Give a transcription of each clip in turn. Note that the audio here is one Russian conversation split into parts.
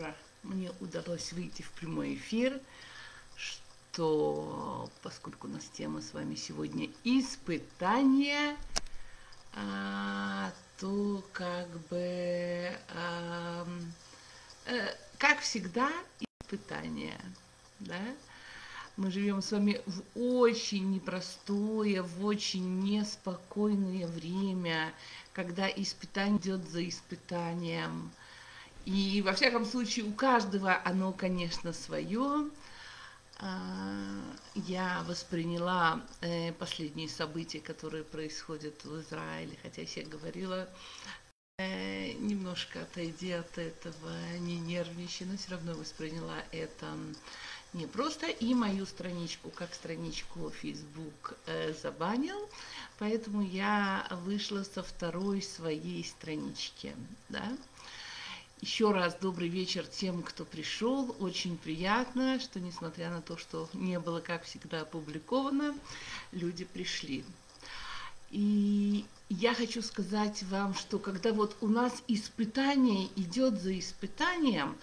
утро мне удалось выйти в прямой эфир, что поскольку у нас тема с вами сегодня испытания, а, то как бы, а, а, как всегда, испытания, да? Мы живем с вами в очень непростое, в очень неспокойное время, когда испытание идет за испытанием. И во всяком случае у каждого оно, конечно, свое. А, я восприняла э, последние события, которые происходят в Израиле, хотя я говорила, э, немножко отойди от этого, не нервничай, но все равно восприняла это не просто и мою страничку, как страничку Facebook э, забанил, поэтому я вышла со второй своей странички, да. Еще раз добрый вечер тем, кто пришел. Очень приятно, что несмотря на то, что не было, как всегда, опубликовано, люди пришли. И я хочу сказать вам, что когда вот у нас испытание идет за испытанием,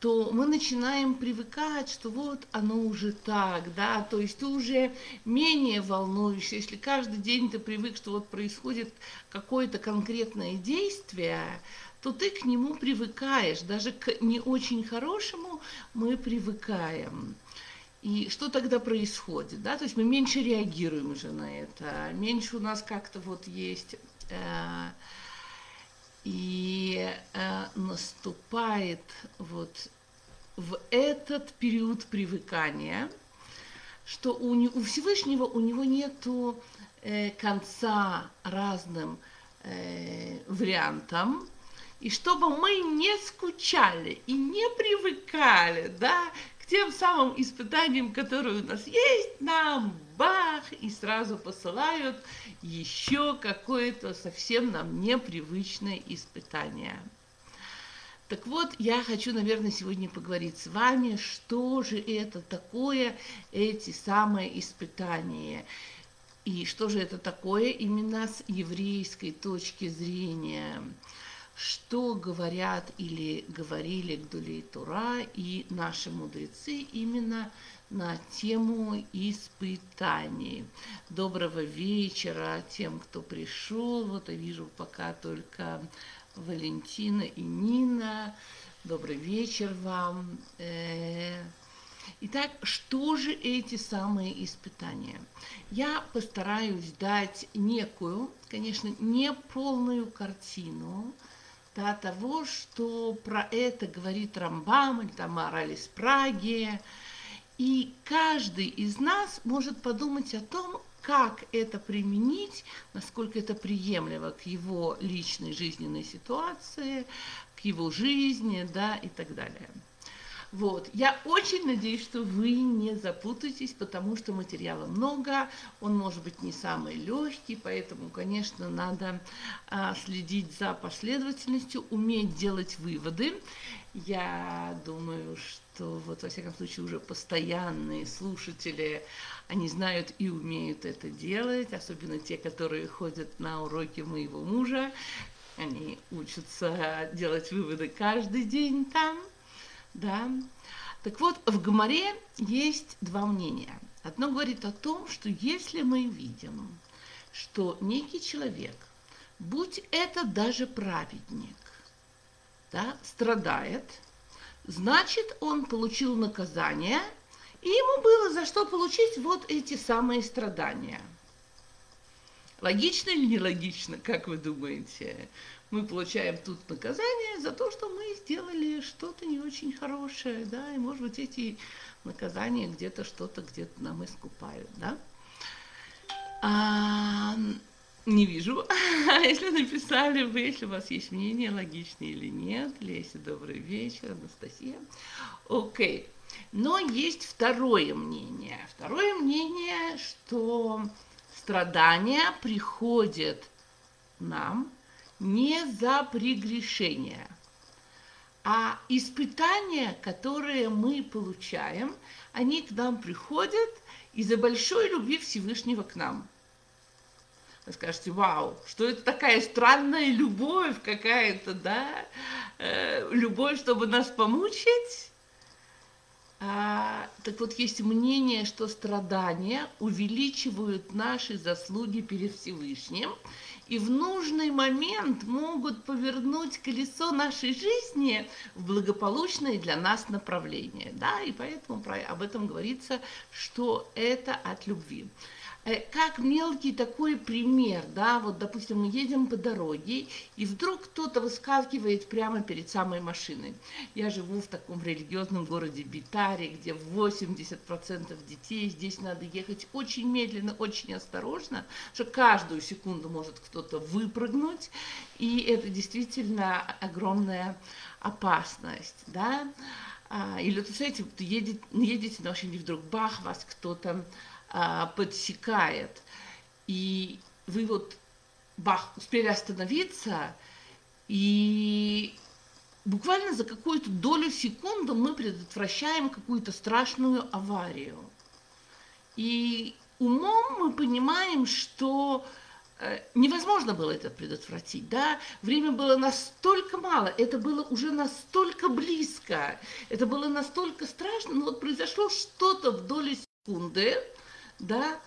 то мы начинаем привыкать, что вот оно уже так, да, то есть ты уже менее волнуешься, если каждый день ты привык, что вот происходит какое-то конкретное действие, то ты к нему привыкаешь. Даже к не очень хорошему мы привыкаем. И что тогда происходит? Да? То есть мы меньше реагируем уже на это, меньше у нас как-то вот есть... Э, и э, наступает вот в этот период привыкания, что у, не, у Всевышнего у него нету э, конца разным вариантам, и чтобы мы не скучали и не привыкали, да, к тем самым испытаниям, которые у нас есть, нам бах, и сразу посылают еще какое-то совсем нам непривычное испытание. Так вот, я хочу, наверное, сегодня поговорить с вами, что же это такое, эти самые испытания. И что же это такое именно с еврейской точки зрения что говорят или говорили Гдулей Тура и наши мудрецы именно на тему испытаний. Доброго вечера тем, кто пришел. Вот я вижу пока только Валентина и Нина. Добрый вечер вам. Э, итак, что же эти самые испытания? Я постараюсь дать некую, конечно, не полную картину, да, того, что про это говорит Рамбам или там Мораль из Праги. И каждый из нас может подумать о том, как это применить, насколько это приемлемо к его личной жизненной ситуации, к его жизни, да, и так далее. Вот. Я очень надеюсь, что вы не запутаетесь, потому что материала много, он может быть не самый легкий, поэтому, конечно, надо а, следить за последовательностью, уметь делать выводы. Я думаю, что вот во всяком случае уже постоянные слушатели, они знают и умеют это делать, особенно те, которые ходят на уроки моего мужа, они учатся делать выводы каждый день там. Да? Так вот, в Гоморе есть два мнения. Одно говорит о том, что если мы видим, что некий человек, будь это даже праведник, да, страдает, значит, он получил наказание, и ему было за что получить вот эти самые страдания. Логично или нелогично, как вы думаете? Мы получаем тут наказание за то, что мы сделали что-то не очень хорошее, да, и, может быть, эти наказания где-то что-то где-то нам искупают, да. А, не вижу, если написали вы, если у вас есть мнение, логичное или нет. Леся, добрый вечер, Анастасия. Окей. Но есть второе мнение. Второе мнение, что страдания приходят нам не за прегрешение, а испытания, которые мы получаем, они к нам приходят из-за большой любви Всевышнего к нам. вы скажете, вау, что это такая странная любовь какая-то, да? Э, любовь, чтобы нас помучить? А, так вот, есть мнение, что страдания увеличивают наши заслуги перед Всевышним, и в нужный момент могут повернуть колесо нашей жизни в благополучное для нас направление. Да, и поэтому про, об этом говорится, что это от любви. Э, как мелкий такой пример, да, вот, допустим, мы едем по дороге, и вдруг кто-то выскакивает прямо перед самой машиной. Я живу в таком религиозном городе Битаре, где 80% детей, здесь надо ехать очень медленно, очень осторожно, что каждую секунду может кто-то выпрыгнуть, и это действительно огромная опасность, да. А, или, знаете, едете, едете на машине, вдруг бах, вас кто-то а, подсекает. И вы вот бах, успели остановиться, и буквально за какую-то долю секунды мы предотвращаем какую-то страшную аварию. И умом мы понимаем, что э, невозможно было это предотвратить, да, время было настолько мало, это было уже настолько близко, это было настолько страшно, но вот произошло что-то в долю секунды, да,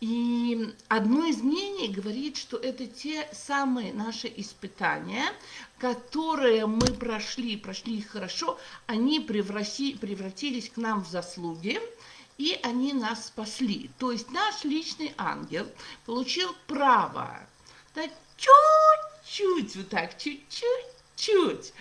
и одно из мнений говорит, что это те самые наши испытания, которые мы прошли, прошли их хорошо, они превратились к нам в заслуги, и они нас спасли. То есть наш личный ангел получил право да, чуть-чуть, вот так, чуть-чуть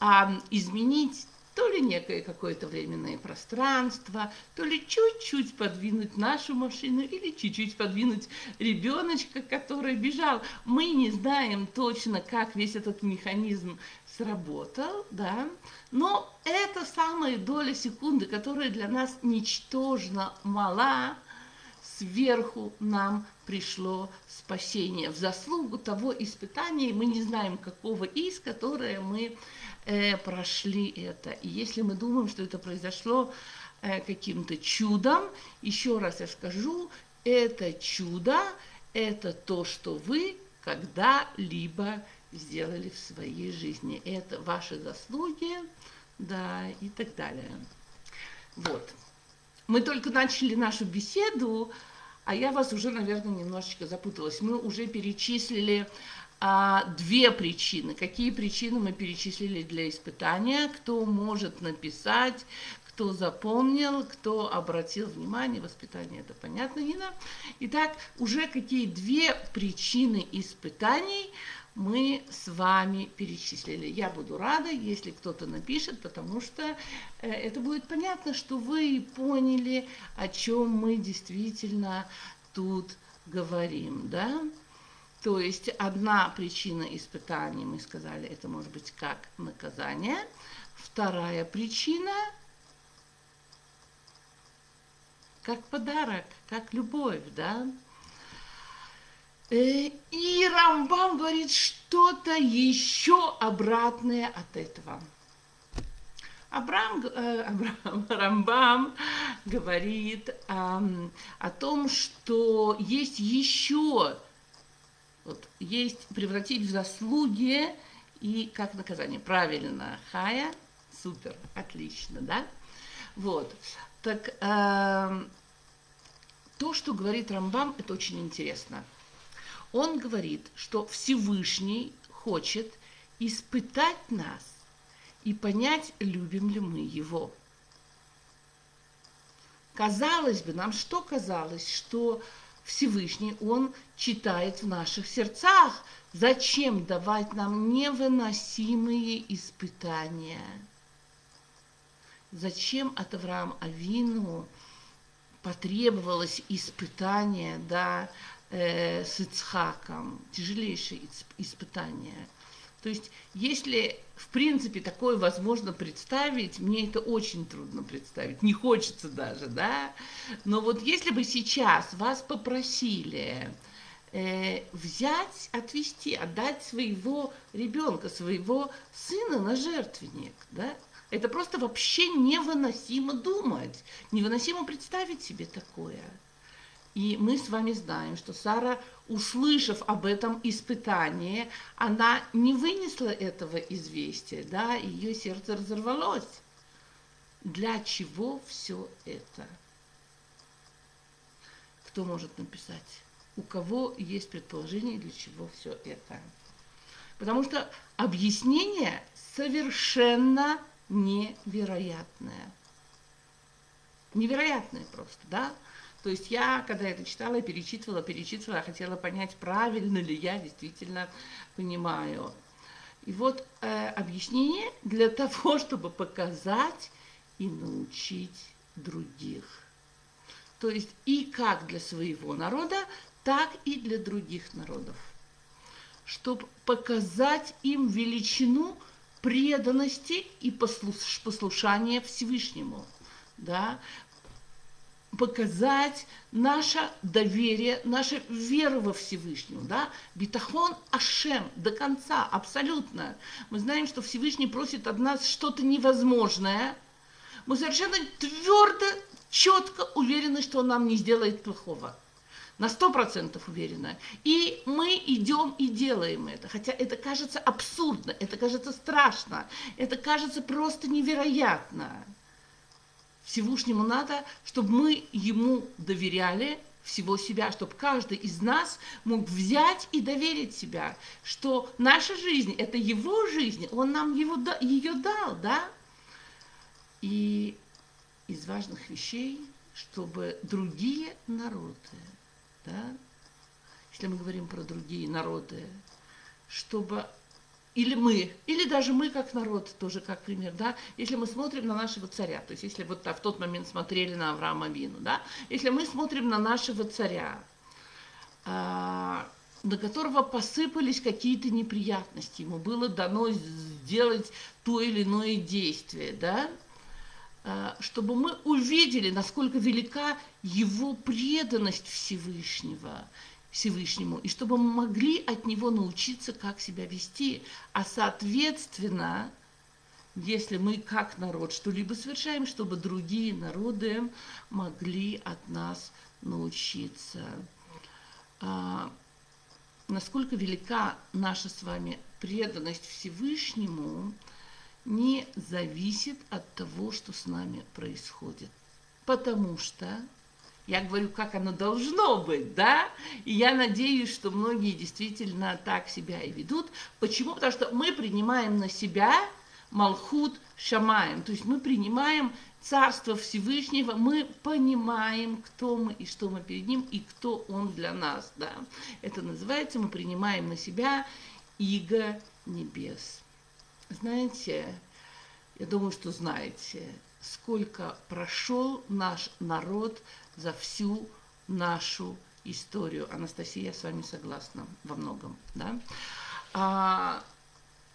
а, изменить то ли некое какое-то временное пространство, то ли чуть-чуть подвинуть нашу машину или чуть-чуть подвинуть ребеночка, который бежал. Мы не знаем точно, как весь этот механизм сработал, да, но это самая доля секунды, которая для нас ничтожно мала, сверху нам пришло спасение. В заслугу того испытания мы не знаем, какого из, которое мы э, прошли это. И если мы думаем, что это произошло э, каким-то чудом, еще раз я скажу, это чудо, это то, что вы когда-либо сделали в своей жизни. Это ваши заслуги, да, и так далее. Вот. Мы только начали нашу беседу, а я вас уже, наверное, немножечко запуталась. Мы уже перечислили а, две причины. Какие причины мы перечислили для испытания? Кто может написать, кто запомнил, кто обратил внимание, воспитание, это понятно, Нина. Итак, уже какие две причины испытаний мы с вами перечислили. Я буду рада, если кто-то напишет, потому что э, это будет понятно, что вы поняли, о чем мы действительно тут говорим, да? То есть одна причина испытаний, мы сказали, это может быть как наказание. Вторая причина как подарок, как любовь, да? Э, и Рамбам говорит что-то еще обратное от этого. Абрам, э, Абрам, Рамбам говорит э, о том, что есть еще, вот, есть превратить в заслуги и как наказание. Правильно, Хая, супер, отлично, да? Вот, так э, то, что говорит Рамбам, это очень интересно – он говорит, что Всевышний хочет испытать нас и понять, любим ли мы его. Казалось бы, нам что казалось, что Всевышний, Он читает в наших сердцах. Зачем давать нам невыносимые испытания? Зачем от Авраама Авину потребовалось испытание, да, э, с Ицхаком, тяжелейшее испытание. То есть, если в принципе такое возможно представить, мне это очень трудно представить, не хочется даже, да. Но вот если бы сейчас вас попросили э, взять, отвести, отдать своего ребенка, своего сына на жертвенник, да, это просто вообще невыносимо думать, невыносимо представить себе такое. И мы с вами знаем, что Сара, услышав об этом испытании, она не вынесла этого известия, да, ее сердце разорвалось. Для чего все это? Кто может написать? У кого есть предположение, для чего все это? Потому что объяснение совершенно невероятное. Невероятное просто, да? То есть я, когда это читала, перечитывала, перечитывала, хотела понять, правильно ли я действительно понимаю. И вот э, объяснение для того, чтобы показать и научить других. То есть и как для своего народа, так и для других народов. Чтобы показать им величину преданности и послушания Всевышнему. Да? Показать наше доверие, наша вера во Всевышнего, да, битахон Ашем до конца, абсолютно. Мы знаем, что Всевышний просит от нас что-то невозможное. Мы совершенно твердо, четко уверены, что он нам не сделает плохого. На сто процентов уверена. И мы идем и делаем это. Хотя это кажется абсурдно, это кажется страшно, это кажется просто невероятно. Всевышнему надо, чтобы мы ему доверяли всего себя, чтобы каждый из нас мог взять и доверить себя, что наша жизнь – это его жизнь, он нам его, ее дал, да? И из важных вещей, чтобы другие народы, да, если мы говорим про другие народы, чтобы или мы, или даже мы как народ, тоже как пример, да, если мы смотрим на нашего царя, то есть если вот в тот момент смотрели на Авраама Вину, да, если мы смотрим на нашего царя, а, на которого посыпались какие-то неприятности, ему было дано сделать то или иное действие, да, а, чтобы мы увидели, насколько велика его преданность Всевышнего, Всевышнему, и чтобы мы могли от него научиться, как себя вести. А соответственно, если мы как народ что-либо совершаем, чтобы другие народы могли от нас научиться. А, насколько велика наша с вами преданность Всевышнему, не зависит от того, что с нами происходит. Потому что я говорю, как оно должно быть, да? И я надеюсь, что многие действительно так себя и ведут. Почему? Потому что мы принимаем на себя Малхут Шамаем, то есть мы принимаем Царство Всевышнего, мы понимаем, кто мы и что мы перед Ним, и кто Он для нас, да? Это называется, мы принимаем на себя Иго Небес. Знаете, я думаю, что знаете, сколько прошел наш народ за всю нашу историю. Анастасия, я с вами согласна во многом. Да? А,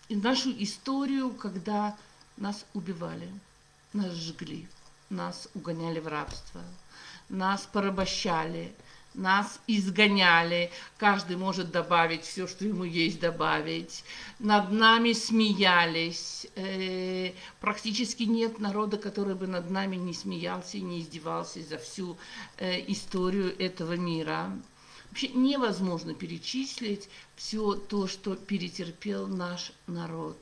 и нашу историю, когда нас убивали, нас жгли, нас угоняли в рабство, нас порабощали, нас изгоняли, каждый может добавить все, что ему есть добавить, над нами смеялись, э, практически нет народа, который бы над нами не смеялся и не издевался за всю э, историю этого мира. Вообще невозможно перечислить все то, что перетерпел наш народ.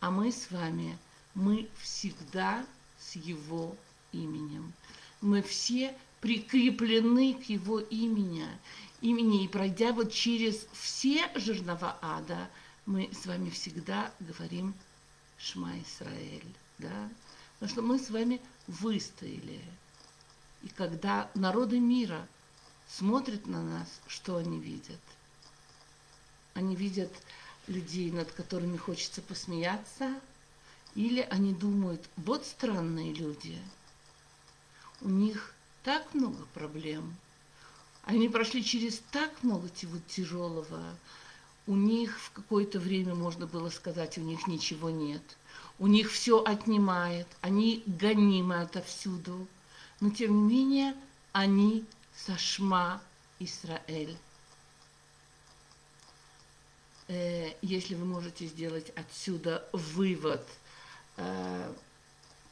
А мы с вами, мы всегда с его именем. Мы все прикреплены к его имени, имени. И пройдя вот через все жернова ада, мы с вами всегда говорим Шма Исраэль, да? Потому что мы с вами выстояли. И когда народы мира смотрят на нас, что они видят? Они видят людей, над которыми хочется посмеяться, или они думают, вот странные люди, у них так много проблем. Они прошли через так много тяжелого. У них в какое-то время можно было сказать, у них ничего нет. У них все отнимает, они гонимы отовсюду. Но тем не менее, они сашма Израиль. Э, если вы можете сделать отсюда вывод, э,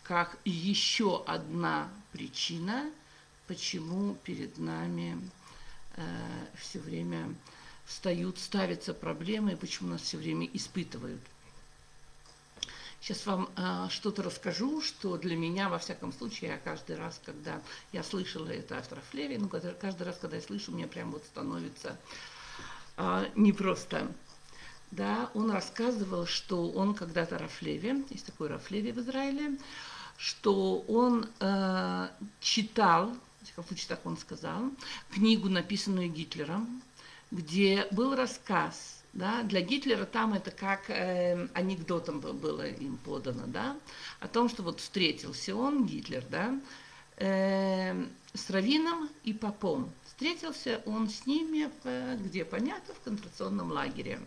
как еще одна причина – почему перед нами э, все время встают, ставятся проблемы, и почему нас все время испытывают. Сейчас вам э, что-то расскажу, что для меня, во всяком случае, я каждый раз, когда я слышала это от Рафлеви, ну, каждый раз, когда я слышу, мне прям вот становится э, непросто. Да, он рассказывал, что он когда-то Рафлеви, есть такой Рафлеви в Израиле, что он э, читал, случае так он сказал, книгу, написанную Гитлером, где был рассказ да, для Гитлера там это как э, анекдотом было им подано, да, о том, что вот встретился он, Гитлер, да, э, с Равином и Попом. Встретился он с ними, в, где понятно, в концентрационном лагере.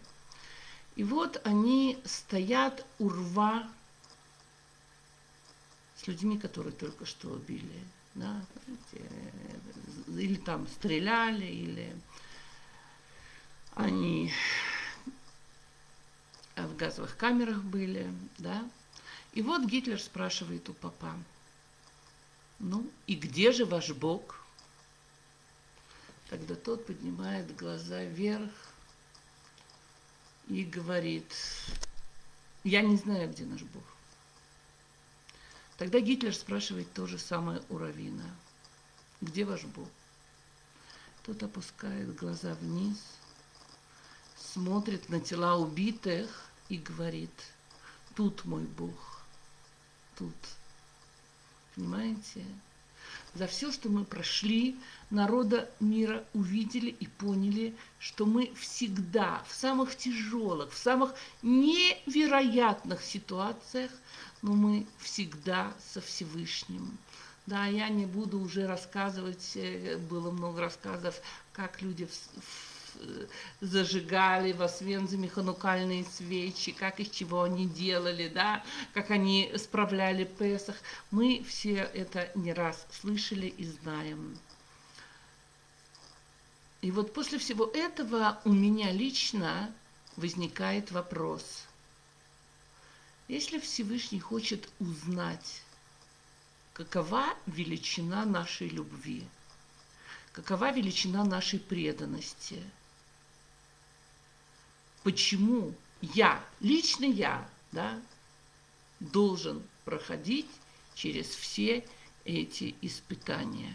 И вот они стоят у рва с людьми, которые только что убили, да, или там стреляли, или они в газовых камерах были, да. И вот Гитлер спрашивает у папа, ну и где же ваш Бог? Тогда тот поднимает глаза вверх и говорит, я не знаю, где наш Бог. Тогда Гитлер спрашивает то же самое у Равина. Где ваш Бог? Тот опускает глаза вниз – смотрит на тела убитых и говорит, тут мой Бог, тут. Понимаете? За все, что мы прошли, народа мира увидели и поняли, что мы всегда в самых тяжелых, в самых невероятных ситуациях, но мы всегда со Всевышним. Да, я не буду уже рассказывать, э, было много рассказов, как люди в, зажигали в Освенциме ханукальные свечи, как из чего они делали, да, как они справляли Песах. Мы все это не раз слышали и знаем. И вот после всего этого у меня лично возникает вопрос. Если Всевышний хочет узнать, какова величина нашей любви, какова величина нашей преданности – почему я, лично я, да, должен проходить через все эти испытания.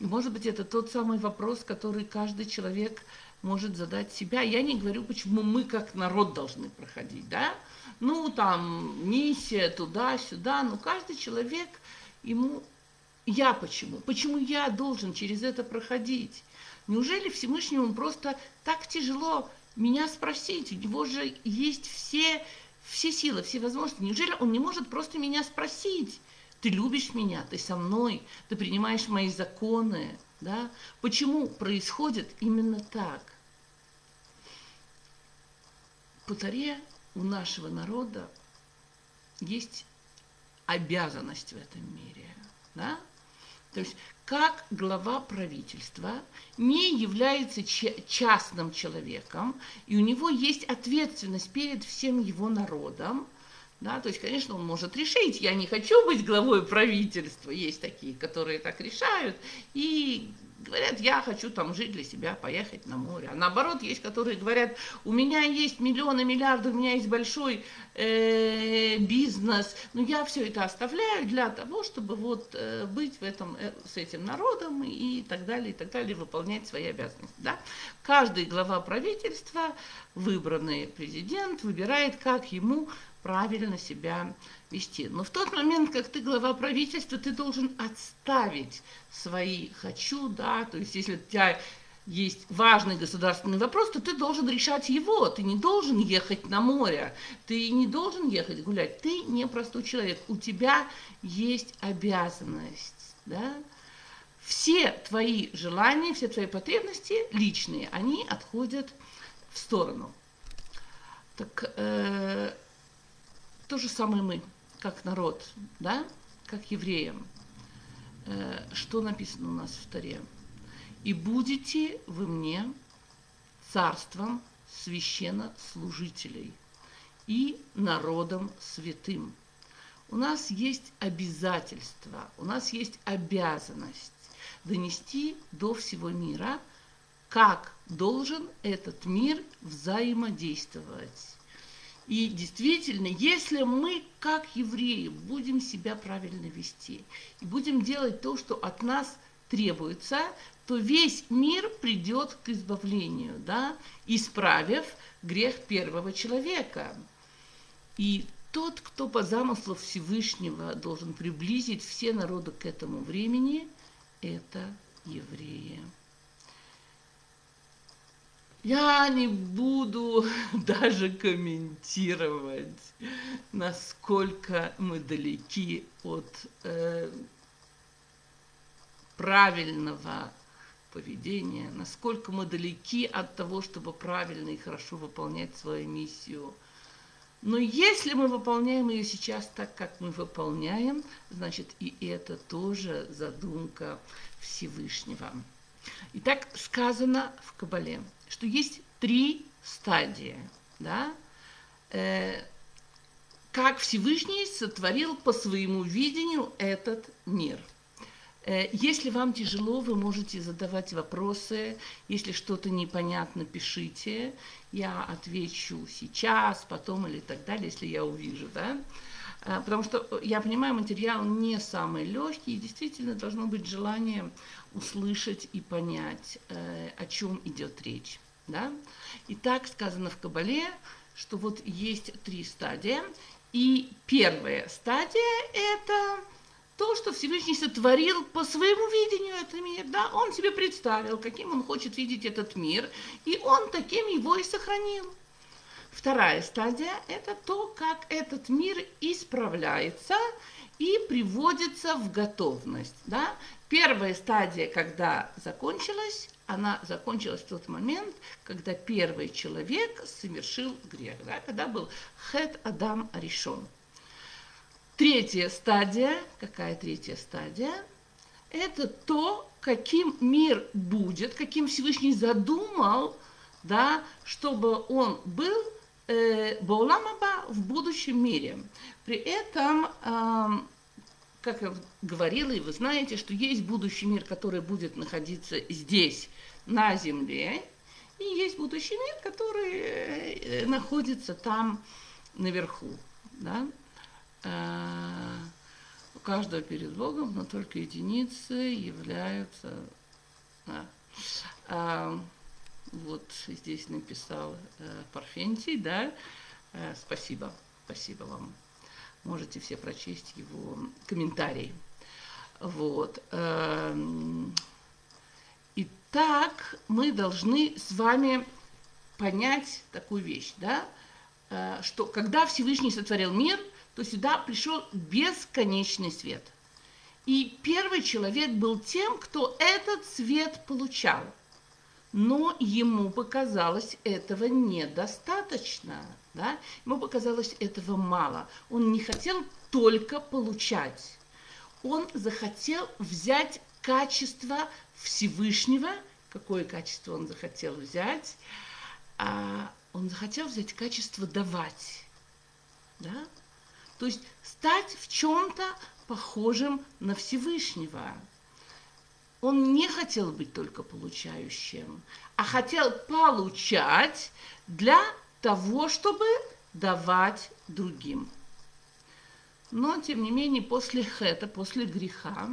И, может быть, это тот самый вопрос, который каждый человек может задать себя. Я не говорю, почему мы как народ должны проходить, да? Ну, там, миссия туда-сюда, но каждый человек, ему... Я почему? Почему я должен через это проходить? Неужели Всевышнему просто так тяжело меня спросить. У него же есть все, все силы, все возможности. Неужели он не может просто меня спросить? Ты любишь меня, ты со мной, ты принимаешь мои законы. Да? Почему происходит именно так? По таре у нашего народа есть обязанность в этом мире. Да? То есть как глава правительства не является частным человеком, и у него есть ответственность перед всем его народом, да, то есть, конечно, он может решить, я не хочу быть главой правительства, есть такие, которые так решают, и говорят, я хочу там жить для себя, поехать на море. А наоборот, есть, которые говорят, у меня есть миллионы, миллиарды, у меня есть большой э, бизнес, но я все это оставляю для того, чтобы вот э, быть в этом, э, с этим народом и так далее, и так далее, выполнять свои обязанности. Да? Каждый глава правительства, выбранный президент, выбирает, как ему правильно себя вести. Но в тот момент, как ты глава правительства, ты должен отставить свои «хочу», да, то есть если у тебя есть важный государственный вопрос, то ты должен решать его. Ты не должен ехать на море, ты не должен ехать гулять. Ты не простой человек. У тебя есть обязанность. Да? Все твои желания, все твои потребности личные, они отходят в сторону. Так э, то же самое мы, как народ, да, как евреям. Э, что написано у нас в Таре? «И будете вы мне царством священнослужителей и народом святым». У нас есть обязательства, у нас есть обязанность донести до всего мира, как должен этот мир взаимодействовать. И действительно, если мы, как евреи, будем себя правильно вести и будем делать то, что от нас требуется, то весь мир придет к избавлению, да, исправив грех первого человека. И тот, кто по замыслу Всевышнего должен приблизить все народы к этому времени, это евреи. Я не буду даже комментировать, насколько мы далеки от э, правильного поведения, насколько мы далеки от того, чтобы правильно и хорошо выполнять свою миссию. Но если мы выполняем ее сейчас так, как мы выполняем, значит и это тоже задумка Всевышнего. Итак, сказано в Кабале, что есть три стадии, да, э, как Всевышний сотворил по своему видению этот мир. Э, если вам тяжело, вы можете задавать вопросы. Если что-то непонятно, пишите. Я отвечу сейчас, потом или так далее, если я увижу, да. Э, потому что я понимаю, материал не самый легкий, и действительно должно быть желание услышать и понять, э, о чем идет речь. Да? И так сказано в Кабале, что вот есть три стадии. И первая стадия – это то, что Всевышний сотворил по своему видению этот мир. Да? Он себе представил, каким он хочет видеть этот мир, и он таким его и сохранил. Вторая стадия – это то, как этот мир исправляется и приводится в готовность. Да? Первая стадия, когда закончилась, она закончилась в тот момент, когда первый человек совершил грех, да? когда был хет Адам Аришон. Третья стадия, какая третья стадия? Это то, каким мир будет, каким Всевышний задумал, да, чтобы он был Бауламаба в будущем мире. При этом, э, как я говорила, и вы знаете, что есть будущий мир, который будет находиться здесь, на Земле, и есть будущий мир, который э, находится там наверху. Да? А, у каждого перед Богом, но только единицы являются... А, вот здесь написал э, Парфентий, да, э, спасибо, спасибо вам. Можете все прочесть его комментарий. Вот. Э, итак, мы должны с вами понять такую вещь, да, э, что когда Всевышний сотворил мир, то сюда пришел бесконечный свет. И первый человек был тем, кто этот свет получал – но ему показалось этого недостаточно, да? ему показалось этого мало. Он не хотел только получать, он захотел взять качество Всевышнего. Какое качество он захотел взять? А, он захотел взять качество давать. Да? То есть стать в чем-то похожим на Всевышнего он не хотел быть только получающим, а хотел получать для того, чтобы давать другим. Но, тем не менее, после хета, после греха,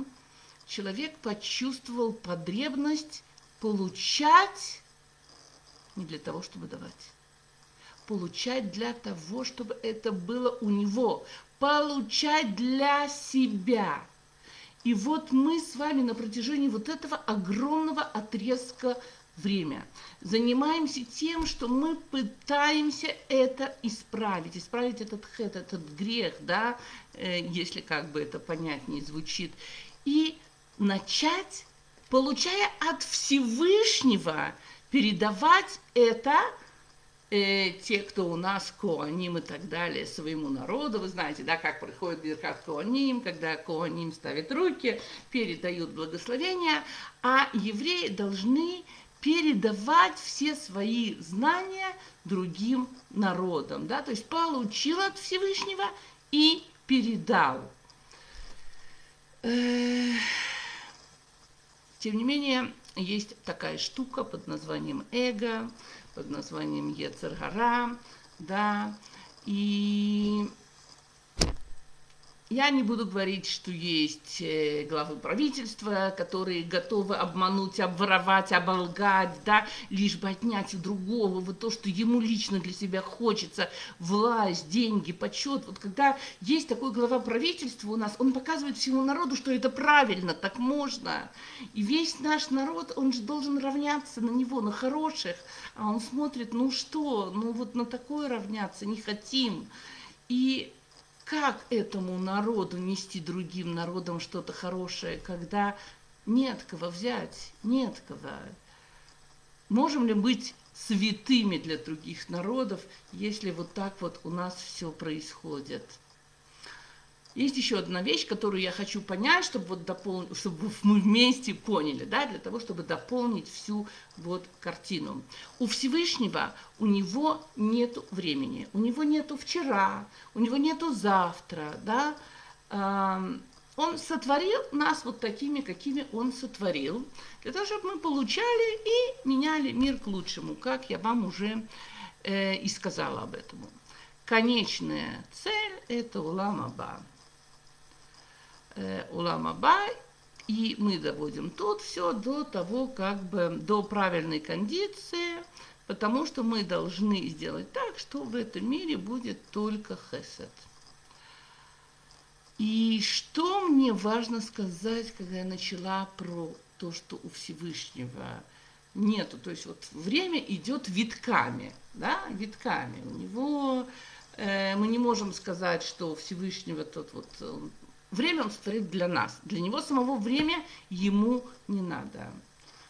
человек почувствовал потребность получать не для того, чтобы давать. Получать для того, чтобы это было у него. Получать для себя – и вот мы с вами на протяжении вот этого огромного отрезка время. Занимаемся тем, что мы пытаемся это исправить, исправить этот хэт, этот грех, да, э, если как бы это понятнее звучит, и начать, получая от Всевышнего, передавать это э, те, кто у нас коаним и так далее, своему народу. Вы знаете, да, как происходит Биркат коаним, когда коаним ставят руки, передают благословения, а евреи должны передавать все свои знания другим народам. Да? То есть получил от Всевышнего и передал. Тем не менее, есть такая штука под названием эго, под названием Ецергара, да, и я не буду говорить, что есть э, главы правительства, которые готовы обмануть, обворовать, оболгать, да, лишь бы отнять у другого вот то, что ему лично для себя хочется, власть, деньги, почет. Вот когда есть такой глава правительства у нас, он показывает всему народу, что это правильно, так можно. И весь наш народ, он же должен равняться на него, на хороших, а он смотрит, ну что, ну вот на такое равняться не хотим. И как этому народу нести другим народам что-то хорошее, когда нет кого взять, нет кого? Можем ли быть святыми для других народов, если вот так вот у нас все происходит? Есть еще одна вещь, которую я хочу понять, чтобы, вот допол... чтобы мы вместе поняли, да, для того, чтобы дополнить всю вот картину. У Всевышнего, у него нет времени, у него нету вчера, у него нету завтра, да, он сотворил нас вот такими, какими он сотворил, для того, чтобы мы получали и меняли мир к лучшему, как я вам уже э, и сказала об этом. Конечная цель – это Улам-Аба э, Улам-Аба, и мы доводим тут все до того, как бы, до правильной кондиции, потому что мы должны сделать так, что в этом мире будет только хесед. И что мне важно сказать, когда я начала про то, что у Всевышнего нету, то есть вот время идет витками, да, витками. У него э, мы не можем сказать, что у Всевышнего тот вот Время он сотворит для нас. Для него самого время ему не надо.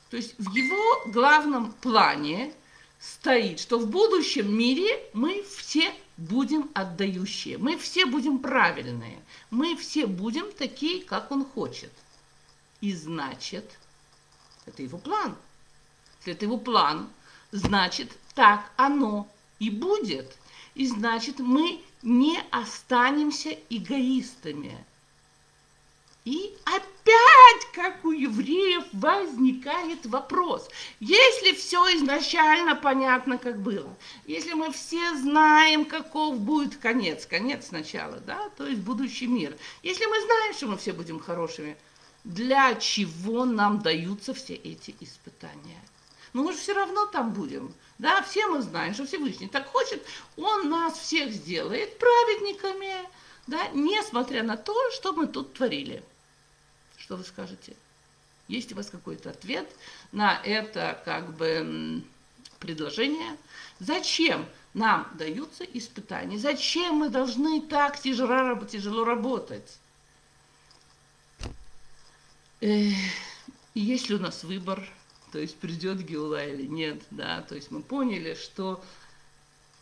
То есть в его главном плане стоит, что в будущем мире мы все будем отдающие, мы все будем правильные, мы все будем такие, как он хочет. И значит, это его план. Если это его план, значит, так оно и будет. И значит, мы не останемся эгоистами. И опять, как у евреев, возникает вопрос. Если все изначально понятно, как было, если мы все знаем, каков будет конец, конец сначала, да, то есть будущий мир, если мы знаем, что мы все будем хорошими, для чего нам даются все эти испытания? Ну, мы же все равно там будем. Да, все мы знаем, что Всевышний так хочет, Он нас всех сделает праведниками, да, несмотря на то, что мы тут творили. Что вы скажете? Есть у вас какой-то ответ на это как бы предложение? Зачем нам даются испытания? Зачем мы должны так тяжело, работать? Есть ли у нас выбор, то есть придет Геула или нет, да, то есть мы поняли, что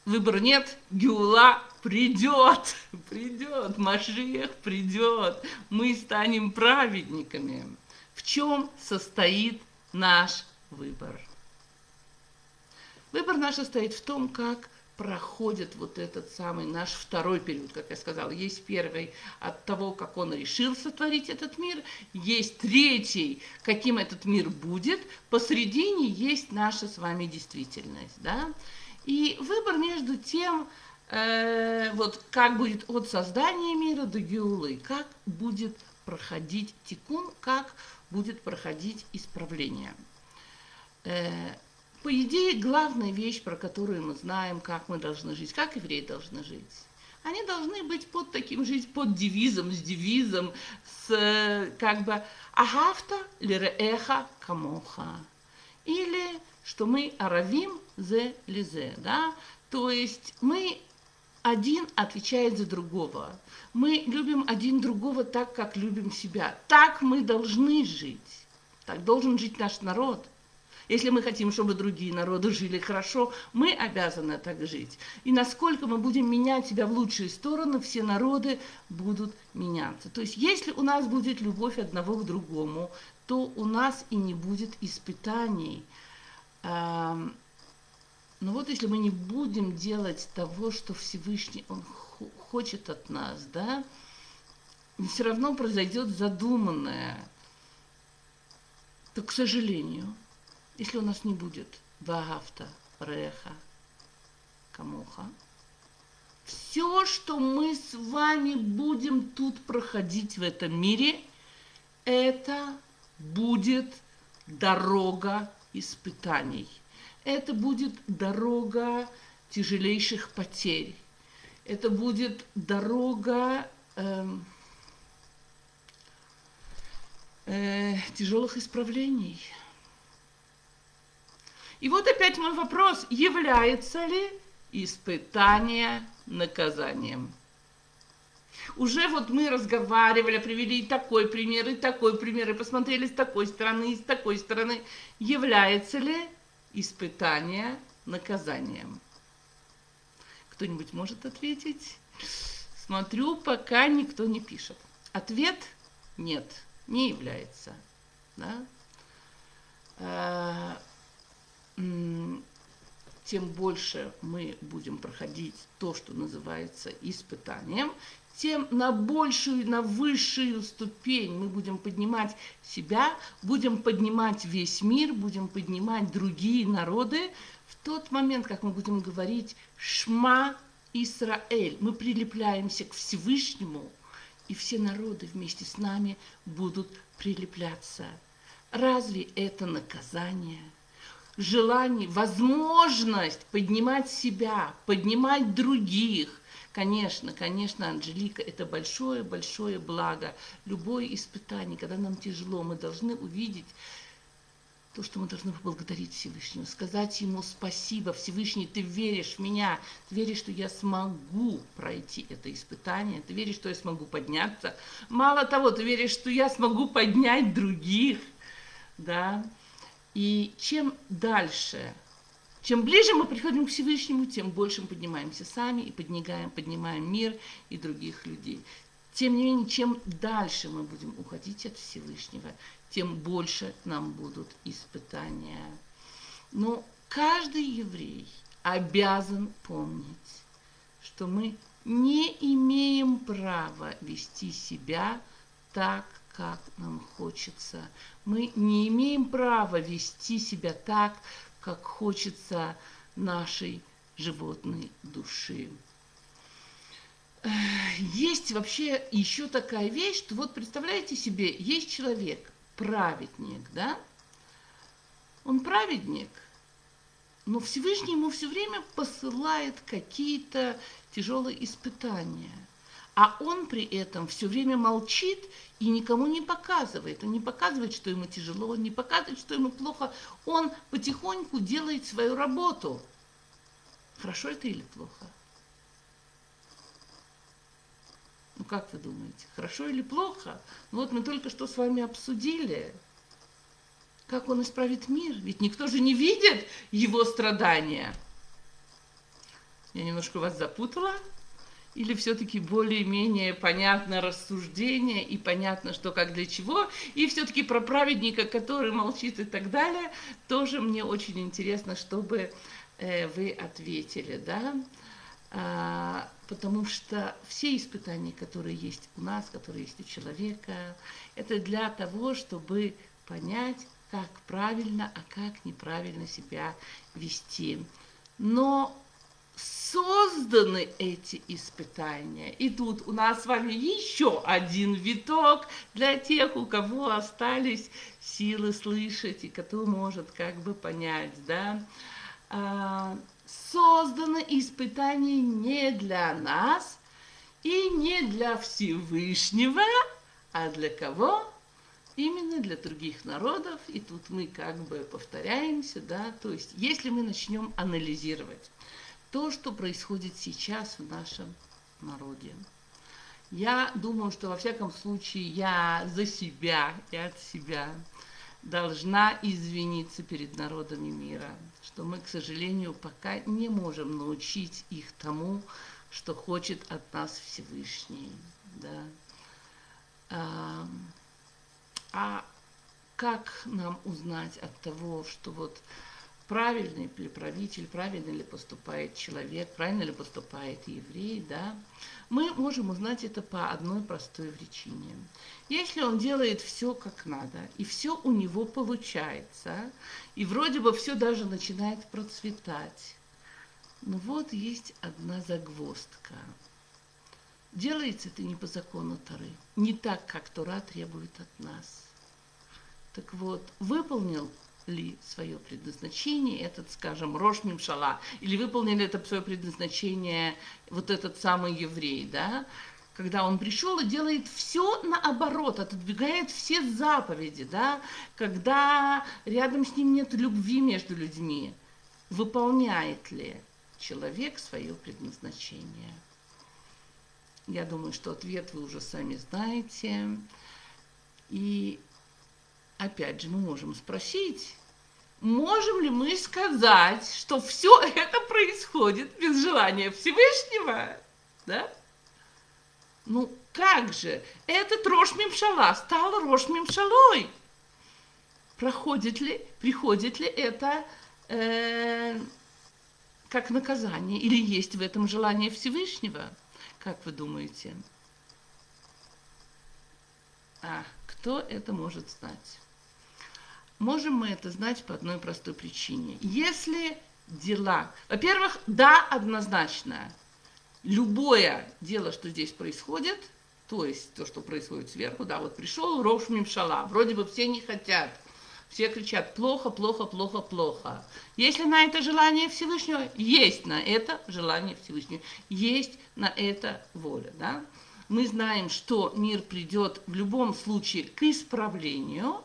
выбора нет, Геула придет, придет, Машиах придет, мы станем праведниками. В чем состоит наш выбор? Выбор наш состоит в том, как проходит вот этот самый наш второй период, как я сказала. Есть первый от того, как он решил сотворить этот мир, есть третий, каким этот мир будет, посредине есть наша с вами действительность. Да? И выбор между тем, э, вот как будет от создания мира до Геулы, как будет проходить тикун, как будет проходить исправление. Э, по идее, главная вещь, про которую мы знаем, как мы должны жить, как евреи должны жить, они должны быть под таким жить, под девизом, с девизом, с э, как бы «Ахавта лиреэха камоха» или что мы аравим зе лизе, да, то есть мы один отвечает за другого. Мы любим один другого так, как любим себя. Так мы должны жить. Так должен жить наш народ. Если мы хотим, чтобы другие народы жили хорошо, мы обязаны так жить. И насколько мы будем менять себя в лучшие стороны, все народы будут меняться. То есть если у нас будет любовь одного к другому, то у нас и не будет испытаний. Но вот если мы не будем делать того, что Всевышний Он хочет от нас, да, все равно произойдет задуманное. то, к сожалению, если у нас не будет Вагафта, Реха, Камуха, все, что мы с вами будем тут проходить в этом мире, это будет дорога испытаний. Это будет дорога тяжелейших потерь. Это будет дорога э, э, тяжелых исправлений. И вот опять мой вопрос, является ли испытание наказанием? Уже вот мы разговаривали, привели и такой пример, и такой пример, и посмотрели с такой стороны, и с такой стороны. Является ли испытание наказанием? Кто-нибудь может ответить? Смотрю, пока никто не пишет. Ответ – нет, не является. Да? А, тем больше мы будем проходить то, что называется испытанием, тем на большую, на высшую ступень мы будем поднимать себя, будем поднимать весь мир, будем поднимать другие народы. В тот момент, как мы будем говорить «Шма Исраэль», мы прилепляемся к Всевышнему, и все народы вместе с нами будут прилепляться. Разве это наказание? Желание, возможность поднимать себя, поднимать других, Конечно, конечно, Анжелика, это большое-большое благо. Любое испытание, когда нам тяжело, мы должны увидеть то, что мы должны поблагодарить Всевышнего, сказать Ему спасибо, Всевышний, ты веришь в меня, ты веришь, что я смогу пройти это испытание, ты веришь, что я смогу подняться. Мало того, ты веришь, что я смогу поднять других, да. И чем дальше чем ближе мы приходим к Всевышнему, тем больше мы поднимаемся сами и поднимаем, поднимаем мир и других людей. Тем не менее, чем дальше мы будем уходить от Всевышнего, тем больше нам будут испытания. Но каждый еврей обязан помнить, что мы не имеем права вести себя так, как нам хочется. Мы не имеем права вести себя так, как хочется нашей животной души. Есть вообще еще такая вещь, что вот представляете себе, есть человек, праведник, да? Он праведник, но Всевышний ему все время посылает какие-то тяжелые испытания – а он при этом все время молчит и никому не показывает. Он не показывает, что ему тяжело, он не показывает, что ему плохо. Он потихоньку делает свою работу. Хорошо это или плохо? Ну как вы думаете, хорошо или плохо? Ну вот мы только что с вами обсудили, как он исправит мир. Ведь никто же не видит его страдания. Я немножко вас запутала или все-таки более-менее понятно рассуждение и понятно, что как для чего, и все-таки про праведника, который молчит и так далее, тоже мне очень интересно, чтобы э, вы ответили, да, а, потому что все испытания, которые есть у нас, которые есть у человека, это для того, чтобы понять, как правильно, а как неправильно себя вести. Но созданы эти испытания. И тут у нас с вами еще один виток для тех, у кого остались силы слышать и кто может как бы понять, да. А, созданы испытания не для нас и не для Всевышнего, а для кого? Именно для других народов, и тут мы как бы повторяемся, да, то есть если мы начнем анализировать, то, что происходит сейчас в нашем народе. Я думаю, что во всяком случае я за себя и от себя должна извиниться перед народами мира, что мы, к сожалению, пока не можем научить их тому, что хочет от нас Всевышний. Да? А, а как нам узнать от того, что вот правильный ли правитель, правильно ли поступает человек, правильно ли поступает еврей, да, мы можем узнать это по одной простой причине. Если он делает все как надо, и все у него получается, и вроде бы все даже начинает процветать, но вот есть одна загвоздка. Делается это не по закону Тары, не так, как Тора требует от нас. Так вот, выполнил ли свое предназначение этот, скажем, Рош Мимшала, или выполнил это свое предназначение вот этот самый еврей, да, когда он пришел и делает все наоборот, отодвигает все заповеди, да, когда рядом с ним нет любви между людьми, выполняет ли человек свое предназначение? Я думаю, что ответ вы уже сами знаете. И опять же, мы можем спросить, можем ли мы сказать, что все это происходит без желания Всевышнего? Да? Ну как же, этот Рош Мимшала стал Рош Мимшалой. Проходит ли, приходит ли это э, как наказание или есть в этом желание Всевышнего? Как вы думаете? А, кто это может знать? Можем мы это знать по одной простой причине. Если дела... Во-первых, да, однозначно. Любое дело, что здесь происходит, то есть то, что происходит сверху, да, вот пришел Рош Мимшала, вроде бы все не хотят, все кричат плохо, плохо, плохо, плохо. Если на это желание Всевышнего, есть на это желание Всевышнего, есть на это воля, да. Мы знаем, что мир придет в любом случае к исправлению –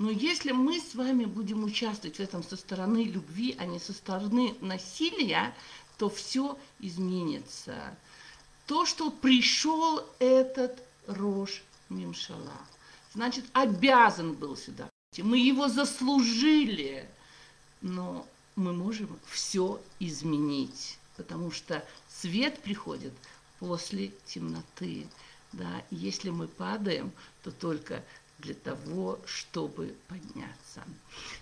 но если мы с вами будем участвовать в этом со стороны любви, а не со стороны насилия, то все изменится. То, что пришел этот Рош Мимшала, значит, обязан был сюда. Мы его заслужили, но мы можем все изменить, потому что свет приходит после темноты. Да, если мы падаем, то только для того, чтобы подняться.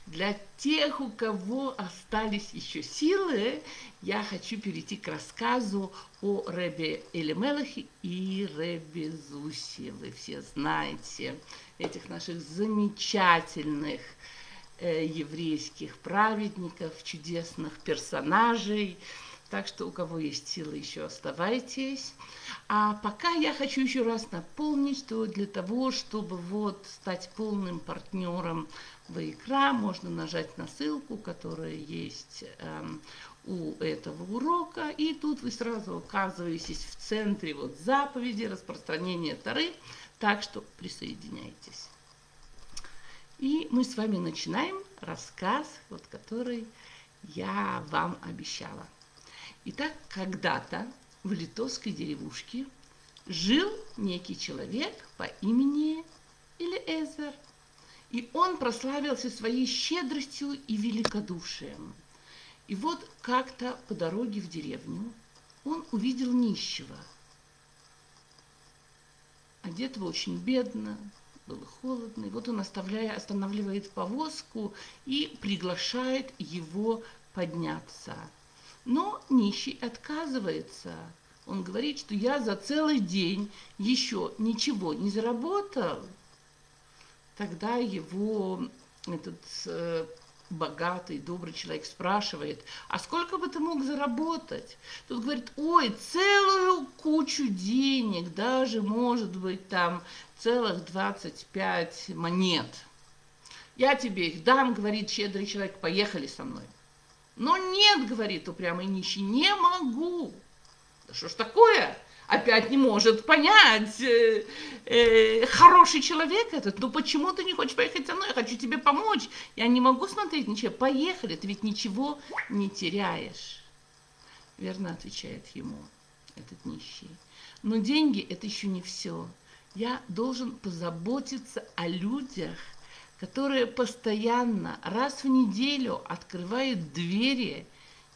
Для тех, у кого остались еще силы, я хочу перейти к рассказу о Ребе Элемелахе и Ребе Зусе. Вы все знаете этих наших замечательных э, еврейских праведников, чудесных персонажей. Так что у кого есть силы, еще оставайтесь. А пока я хочу еще раз напомнить, что для того, чтобы вот стать полным партнером в икра, можно нажать на ссылку, которая есть эм, у этого урока, и тут вы сразу оказываетесь в центре вот заповеди распространения Тары, так что присоединяйтесь. И мы с вами начинаем рассказ, вот который я вам обещала. Итак, когда-то в литовской деревушке жил некий человек по имени Элиэзер. И он прославился своей щедростью и великодушием. И вот как-то по дороге в деревню он увидел нищего. Одетого очень бедно, было холодно. И вот он оставляя, останавливает повозку и приглашает его подняться – но нищий отказывается. Он говорит, что я за целый день еще ничего не заработал. Тогда его этот э, богатый, добрый человек спрашивает, а сколько бы ты мог заработать? Тут говорит, ой, целую кучу денег, даже, может быть, там целых 25 монет. Я тебе их дам, говорит щедрый человек, поехали со мной. Но нет, говорит упрямый нищий, не могу. Да что ж такое? Опять не может понять э, э, хороший человек этот. Ну почему ты не хочешь поехать со мной? Я хочу тебе помочь. Я не могу смотреть ничего. Поехали, ты ведь ничего не теряешь. Верно отвечает ему этот нищий. Но деньги это еще не все. Я должен позаботиться о людях, которые постоянно раз в неделю открывают двери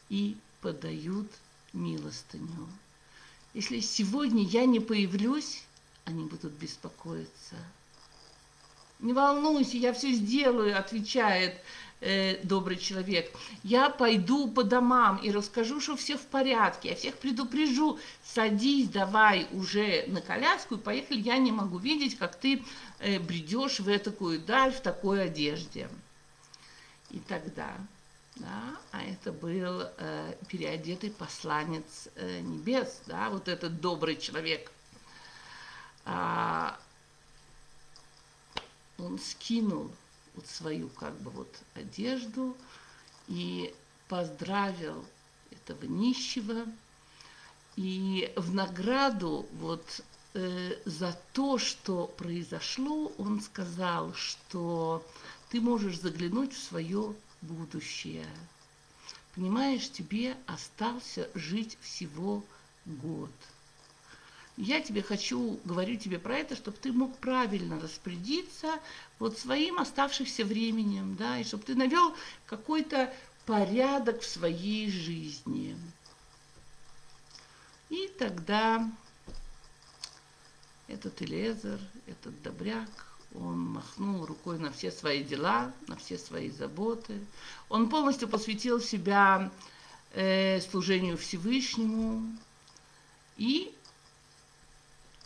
и подают милостыню. Если сегодня я не появлюсь, они будут беспокоиться. Не волнуйся, я все сделаю, отвечает э, добрый человек. Я пойду по домам и расскажу, что все в порядке. Я всех предупрежу. Садись, давай уже на коляску и поехали. Я не могу видеть, как ты э, бредешь в такую даль в такой одежде. И тогда, да, а это был э, переодетый посланец э, небес, да, вот этот добрый человек. А, он скинул вот свою как бы вот одежду и поздравил этого нищего. И в награду вот э, за то, что произошло, он сказал, что ты можешь заглянуть в свое будущее. Понимаешь, тебе остался жить всего год – я тебе хочу, говорю тебе про это, чтобы ты мог правильно распорядиться вот своим оставшимся временем, да, и чтобы ты навел какой-то порядок в своей жизни. И тогда этот Элезер, этот добряк, он махнул рукой на все свои дела, на все свои заботы. Он полностью посвятил себя э, служению Всевышнему и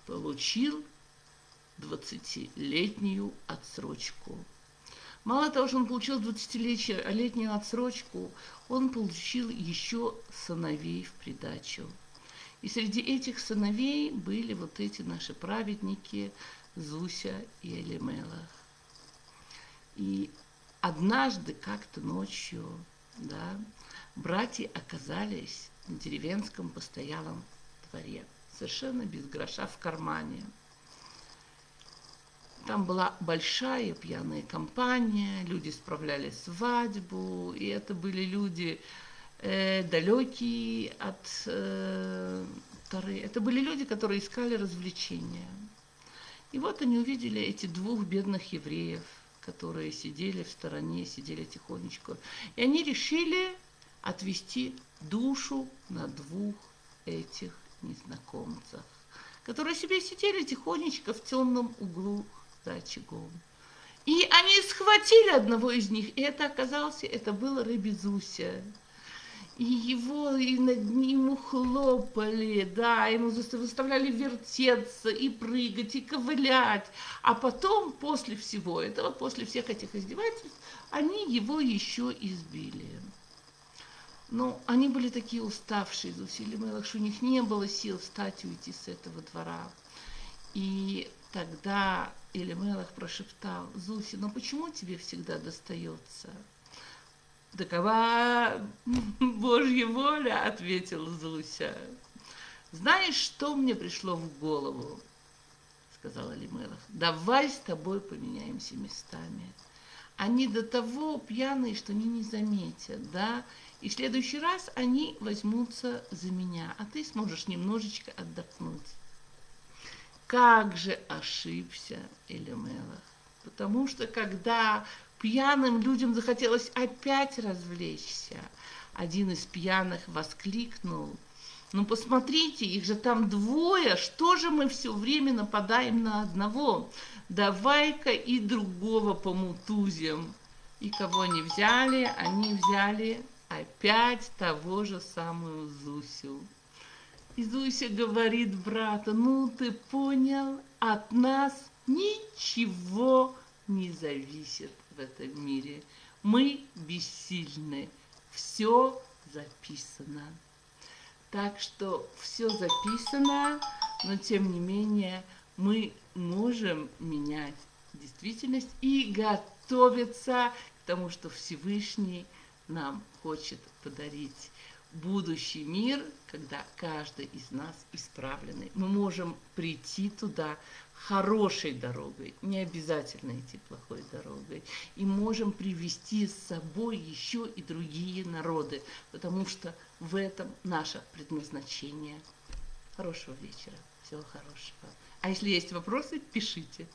получил 20-летнюю отсрочку. Мало того, что он получил 20-летнюю отсрочку, он получил еще сыновей в придачу. И среди этих сыновей были вот эти наши праведники Зуся и Элимелах. И однажды, как-то ночью, да, братья оказались на деревенском постоялом дворе – совершенно без гроша в кармане. Там была большая пьяная компания, люди справляли свадьбу, и это были люди э, далекие от э, Тары. Это были люди, которые искали развлечения. И вот они увидели эти двух бедных евреев, которые сидели в стороне, сидели тихонечко. И они решили отвести душу на двух этих незнакомцах, которые себе сидели тихонечко в темном углу за очагом. И они схватили одного из них, и это оказался, это был Рыбезуся. И его, и над ним хлопали, да, ему заставляли вертеться и прыгать, и ковылять. А потом, после всего этого, после всех этих издевательств, они его еще избили. Но они были такие уставшие, Зусили Мелах, что у них не было сил встать и уйти с этого двора. И тогда Элимелах прошептал, Зуси, ну почему тебе всегда достается? Такова Божья воля, ответил Зуся. Знаешь, что мне пришло в голову? Сказал Элимелах. Давай с тобой поменяемся местами. Они до того пьяные, что они не заметят, да? И в следующий раз они возьмутся за меня, а ты сможешь немножечко отдохнуть. Как же ошибся Элемелах. Потому что когда пьяным людям захотелось опять развлечься, один из пьяных воскликнул, ну посмотрите, их же там двое, что же мы все время нападаем на одного? Давай-ка и другого помутузим. И кого не взяли, они взяли опять того же самого Зусю. И Зуся говорит брата, ну ты понял, от нас ничего не зависит в этом мире. Мы бессильны. Все записано. Так что все записано, но тем не менее мы можем менять действительность и готовиться к тому, что Всевышний – нам хочет подарить будущий мир, когда каждый из нас исправленный. Мы можем прийти туда хорошей дорогой, не обязательно идти плохой дорогой. И можем привести с собой еще и другие народы, потому что в этом наше предназначение. Хорошего вечера, всего хорошего. А если есть вопросы, пишите.